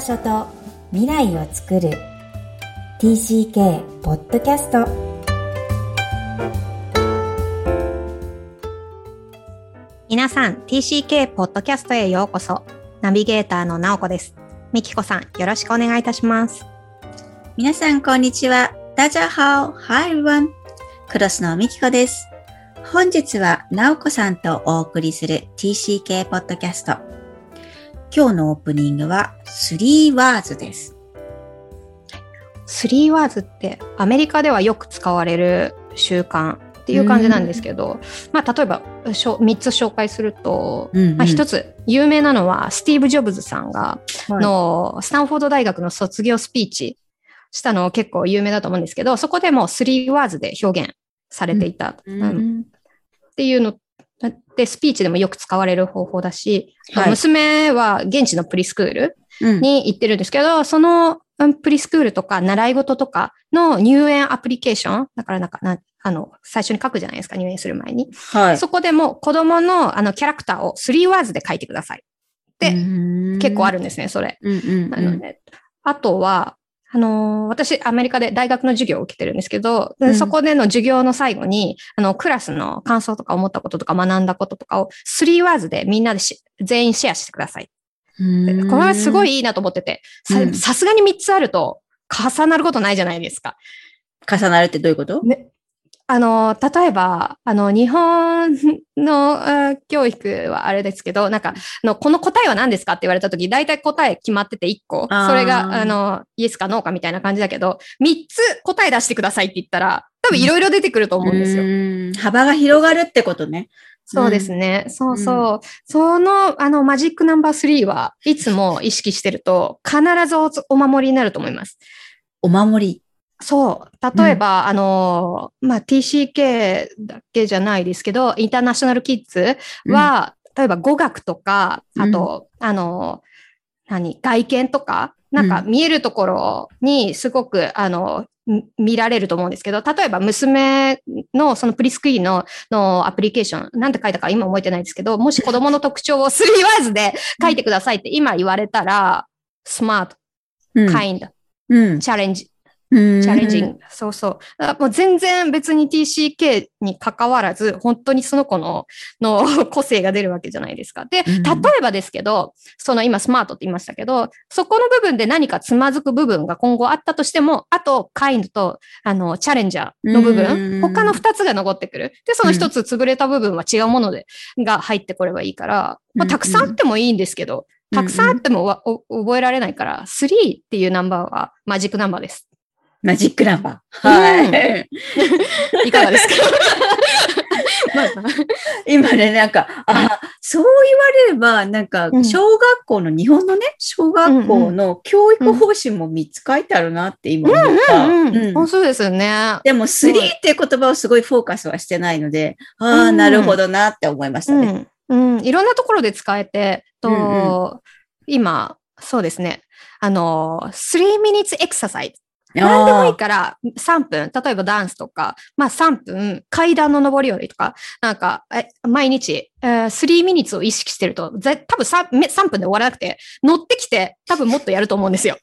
場所と未来を作る TCK ポッドキャスト皆さん TCK ポッドキャストへようこそナビゲーターのなおこですみきこさんよろしくお願いいたします皆さん、こんにちは。ダジャハオ、Hi everyone。クロスのみきこです。本日は、なおこさんとお送りする TCK ポッドキャスト。今日のオープニングは、3 words です。3 words ってアメリカではよく使われる習慣っていう感じなんですけど、まあ例えばしょ3つ紹介すると、うんうん。まあ、1つ有名なのはスティーブ・ジョブズさんがのスタンフォード大学の卒業スピーチしたの結構有名だと思うんですけど、そこでも3 words で表現されていた、うん。うん。っていうので、スピーチでもよく使われる方法だし、はい娘は現地のプリスクールうんに行ってるんですけど、そのうんプリスクールとか習い事とかの入園アプリケーション、だからなんかな、あの、最初に書くじゃないですか、入園する前に。はい。そこでも子供のあのキャラクターを3 words で書いてください。で結構ある。るんですね、それ。うんうんうんなので、あとは、あのー私、アメリカで大学の授業を受けてるんですけど、でうん。そこでの授業の最後に、あの、クラスの感想とか思ったこととか学んだこととかを3 words でみんなでし全員シェアしてください。うん。これはすごいいいなと思ってて、さすがに3つあると重なることないじゃないですか。重なるってどういうこと？あの、例えば、あの、日本の教育はあれですけど、なんか、あのこの答えは何ですかって言われたとき、大体答え決まってて1個。それが、あの、イエスかノーかみたいな感じだけど、3つ答え出してくださいって言ったら、多分いろいろ出てくると思うんですよ。うん幅が広がるってことね。そうですね。そうそう。その、あの、マジックナンバー3はいつも意識してると、必ずおお守りになると思います。お守り。そう。例えば、あの、まあ、TCK だけじゃないですけど、インターナショナルキッズは、例えば語学とか、あと、あの、何、外見とか、なんか見えるところにすごく、あの、み見られると思うんですけど、例えば娘のそのプリスクリーンののアプリケーション、なんて書いたか今覚えてないですけど、もし子供の特徴を3 words で書いてくださいって今言われたら、スマート、うん。kind、うん。チャレンジ、チチャレンジング。そうそう。あもう全然別に TCK に関わらず、本当にその子のの 個性が出るわけじゃないですか。で、うん例えばですけど、その今スマートって言いましたけど、そこの部分で何かつまずく部分が今後あったとしても、あと、カインドと、あの、チャレンジャーの部うん分、他の二つが残ってくる。で、その一つ潰れた部分は違うもので、が入ってこればいいから、まあ、たくさんあってもいいんですけど、たくさんあっても覚えられないから、3っていうナンバーはマジックナンバーです。マジックナンバー。はい。いかがですか？まあ今ね、なんか、あ、そう言われれば、なんかう、ん小学校の、日本のね、小学校の教育方針も3つ書いてあるなって今思った。そうですよね。でも、3っていう言葉をすごいフォーカスはしてないので、ああ、うんなるほどなって思いましたね。うん、うん、いろんなところで使えて、と、うん今、そうですね。あの、3 minutes exercise。何でもいいから、3分、例えばダンスとか、まあ3分、階段の上り下りとか、なんか、え毎日、えー、3 minutes を意識してると、ぜ多分 3, め3分で終わらなくて、乗ってきて、多分もっとやると思うんですよ。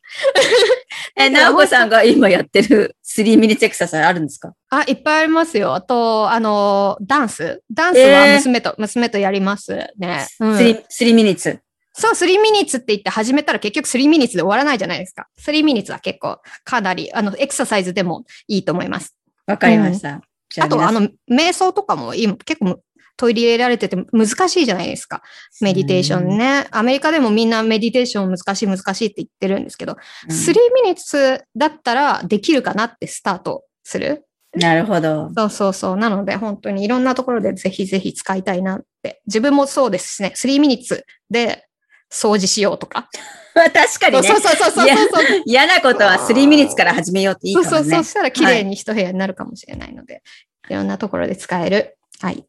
え、なおこさんが今やってる3ミニエクササイズあるんですか？あ、いっぱいありますよ。あと、あの、ダンス。ダンスは娘と、娘とやりますね。うん ?3、3ミニッツ。そう、3 minutes って言って始めたら結局3 minutes で終わらないじゃないですか。3 minutes は結構かなり、あの、エクササイズでもいいと思います。わかりました。じゃあと、皆さんあの、瞑想とかも今結構取り入れられてて難しいじゃないですか。メディテーションね。アメリカでもみんなメディテーション難しい難しいって言ってるんですけど、うん3 minutes だったらできるかなってスタートする？なるほど。そうそうそう。なので、本当にいろんなところでぜひぜひ使いたいなって。自分もそうですしね。3 minutes で掃除しようとか。まあ確かにねそう。そうそうそうそうそう。嫌なことは3ミニッツから始めようっていいかもね。そうそうそう。したら綺麗に一部屋になるかもしれないので、い、ろんなところで使える、はい、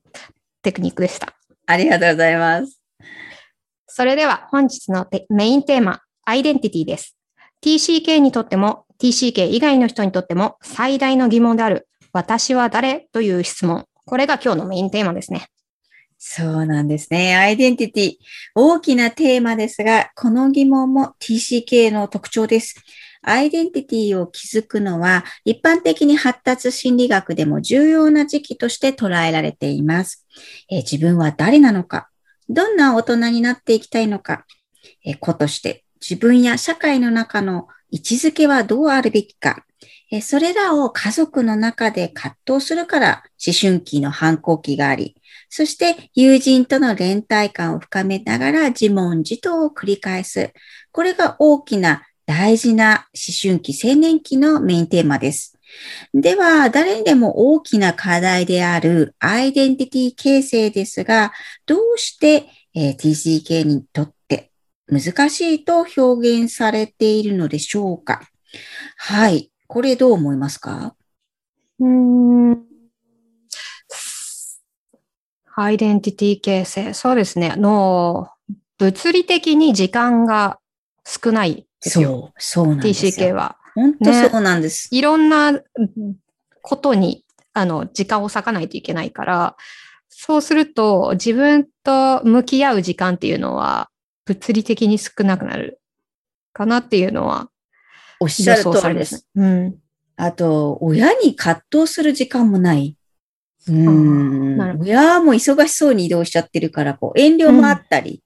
テクニックでした。ありがとうございます。それでは本日のテメインテーマ、アイデンティティです。TCK にとっても、TCK 以外の人にとっても最大の疑問である、私は誰？という質問。これが今日のメインテーマですね。そうなんですね。アイデンティティ。大きなテーマですが、この疑問も TCK の特徴です。アイデンティティを築くのは、一般的に発達心理学でも重要な時期として捉えられています。え自分は誰なのか、どんな大人になっていきたいのか、え子として自分や社会の中の位置づけはどうあるべきか、えそれらを家族の中で葛藤するから思春期の反抗期があり、そして友人との連帯感を深めながら自問自答を繰り返す。これが大きな大事な思春期、青年期のメインテーマです。では、誰にでも大きな課題であるアイデンティティ形成ですが、どうして、え TCK にとって難しいと表現されているのでしょうか？はい。これどう思いますか？うーんアイデンティティ形成。そうですね。あの、物理的に時間が少ないですよ。そう、そうなんですよ。TCK は。本当そうなんです。いろんなうんことに、あの、時間を割かないといけないから、そうすると、自分と向き合う時間っていうのは、物理的に少なくなるかなっていうのはおっしゃ予る通りです。。うん。あと、親に葛藤する時間もない。うーん親も忙しそうに移動しちゃってるから、こう遠慮もあったり、うん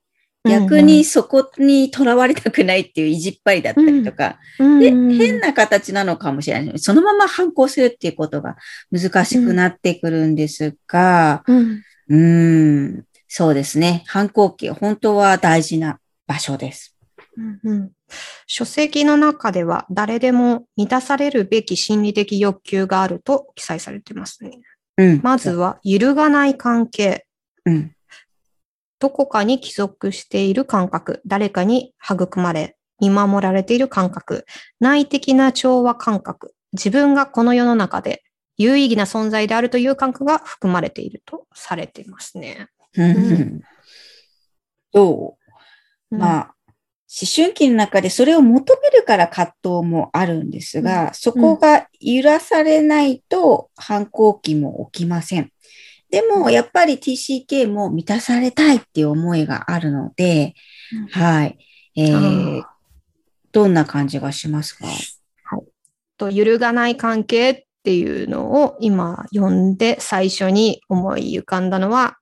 逆にそこにとらわれたくないっていう意地っ張りだったりとか、うん、で、うん変な形なのかもしれない。そのまま反抗するっていうことが難しくなってくるんですが、うんうーん、そうですね。反抗期、本当は大事な場所です。うんうん書籍の中では誰でも満たされるべき心理的欲求があると記載されてますね。うん。まずは揺るがない関係。うん。どこかに帰属している感覚、誰かに育まれ、見守られている感覚、内的な調和感覚、自分がこの世の中で有意義な存在であるという感覚が含まれているとされていますね。うんどうまあ、思春期の中でそれを求めるから葛藤もあるんですが、そこが揺らされないと反抗期も起きません。でも、やっぱり TCK も満たされたいっていう思いがあるので、うん。はい。えあーー、どんな感じがしますか？と揺るがない関係っていうのを今読んで最初に思い浮かんだのは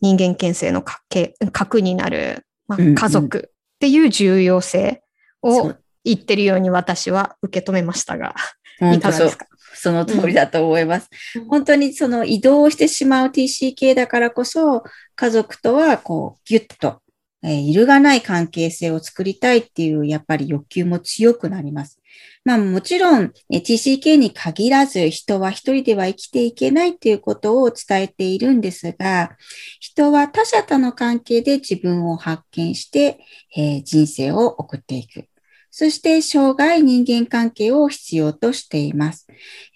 人間形成の核核になる、まあうんうん。家族っていう重要性を言ってるように私は受け止めましたが、いかがですか？その通りだと思います。うん本当にその移動してしまう TCK だからこそ、家族とはこうギュッと、えー揺るがない関係性を作りたいっていうやっぱり欲求も強くなります。まあもちろん、TCK に限らず人は一人では生きていけないっていうことを伝えているんですが、人は他者との関係で自分を発見して、えー人生を送っていく。そして生涯人間関係を必要としています。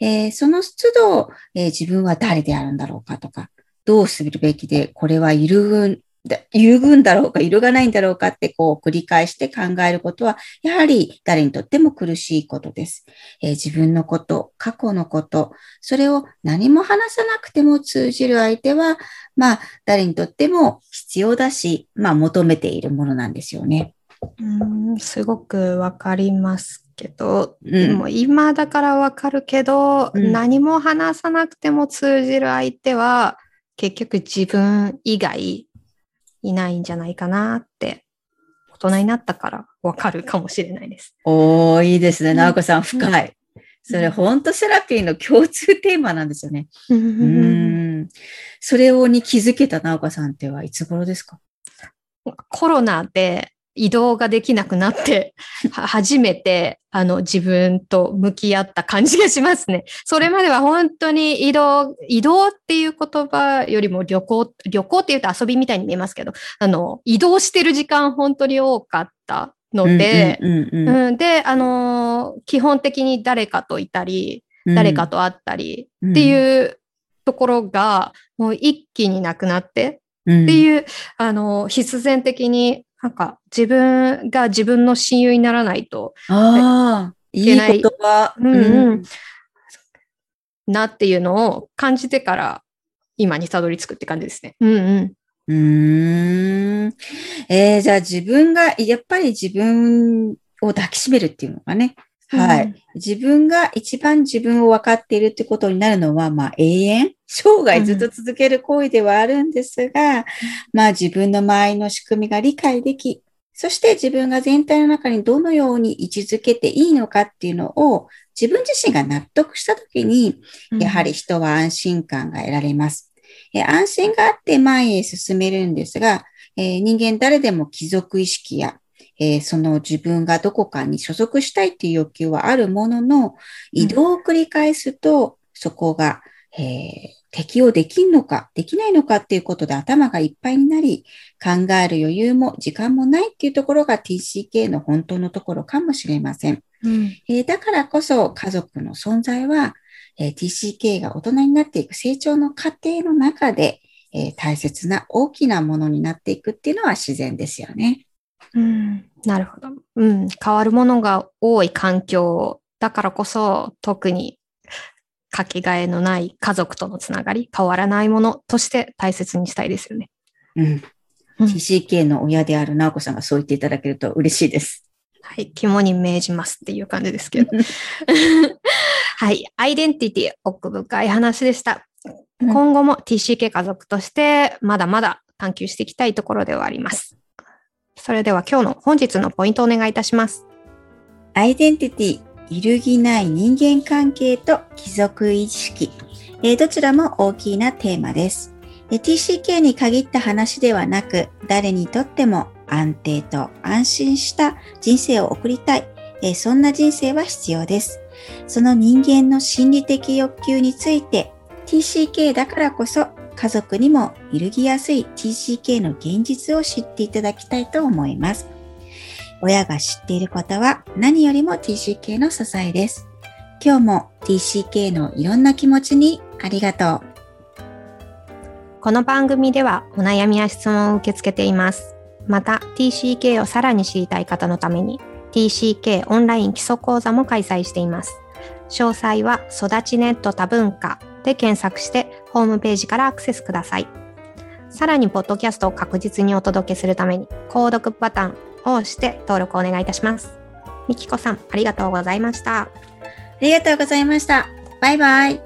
えーその都度、えー自分は誰であるんだろうかとか、どうするべきで、これは揺るぐ、揺るぐんだろうか、揺るがないんだろうかってこう繰り返して考えることは、やはり誰にとっても苦しいことです。えー自分のこと、過去のこと、それを何も話さなくても通じる相手は、まあ、誰にとっても必要だし、まあ、求めているものなんですよね。うんすごくわかりますけど、うんでも今だからわかるけど、うん何も話さなくても通じる相手は結局自分以外いないんじゃないかなって大人になったからわかるかもしれないです。おー、いいですね。うん直子さん、深い。それ、本当セラピーの共通テーマなんですよね。ううんん。それをに気づけた直子さんってはいつ頃ですか？コロナで移動ができなくなって、は初めてあの自分と向き合った感じがしますね。それまでは本当に移動、移動っていう言葉よりも旅行、旅行って言うと遊びみたいに見えますけど、あの、移動してる時間本当に多かったので、で、あのー基本的に誰かといたり、誰かと会ったりっていうところが、もう一気になくなって、っっていう、あの、必然的に、なんか自分が自分の親友にならないとああ、いい言けない葉。うんうんなっていうのを感じてから、今にたどり着くって感じですね。うんうん。うーん。えー、じゃあ自分が、やっぱり自分を抱きしめるっていうのがね。はい。うん自分が一番自分を分かっているってことになるのは、まあ永遠、生涯ずっと続ける行為ではあるんですが、まあ自分の周りの仕組みが理解でき、そして自分が全体の中にどのように位置づけていいのかっていうのを自分自身が納得したときに、やはり人は安心感が得られます。えー安心があって前へ進めるんですが、えー人間誰でも貴族意識や、えーその自分がどこかに所属したいっていう欲求はあるものの、移動を繰り返すと、そこが、えー適用できんのか、できないのかっていうことで頭がいっぱいになり、考える余裕も時間もないっていうところが TCK の本当のところかもしれません。うんえーだからこそ家族の存在は、えー TCK が大人になっていく成長の過程の中で、えー大切な大きなものになっていくっていうのは自然ですよね。うん、なるほど。うん、変わるものが多い環境だからこそ、特にかけがえのない家族とのつながり、変わらないものとして大切にしたいですよね。うん。うん TCK の親である直子さんがそう言っていただけると嬉しいです。はい、肝に銘じますっていう感じですけど。はい、アイデンティティ、奥深い話でした。うん今後も TCK 家族としてまだまだ探求していきたいところではあります。それでは今日の本日のポイントをお願いいたします。アイデンティティ、揺るぎない人間関係と貴族意識。えーどちらも大きなテーマです。TCK に限った話ではなく、誰にとっても安定と安心した人生を送りたい。えーそんな人生は必要です。その人間の心理的欲求について、TCK だからこそ家族にも揺るぎやすい TCK の現実を知っていただきたいと思います。親が知っていることは何よりも TCK の支えです。今日も TCK のいろんな気持ちにありがとう。この番組ではお悩みや質問を受け付けています。また TCK をさらに知りたい方のために TCK オンライン基礎講座も開催しています。詳細は育ちネット多文化で検索してホームページからアクセスください。さらにポッドキャストを確実にお届けするために購読ボタンを押して登録をお願いいたします。みきこさん、ありがとうございました。ありがとうございました。バイバイ。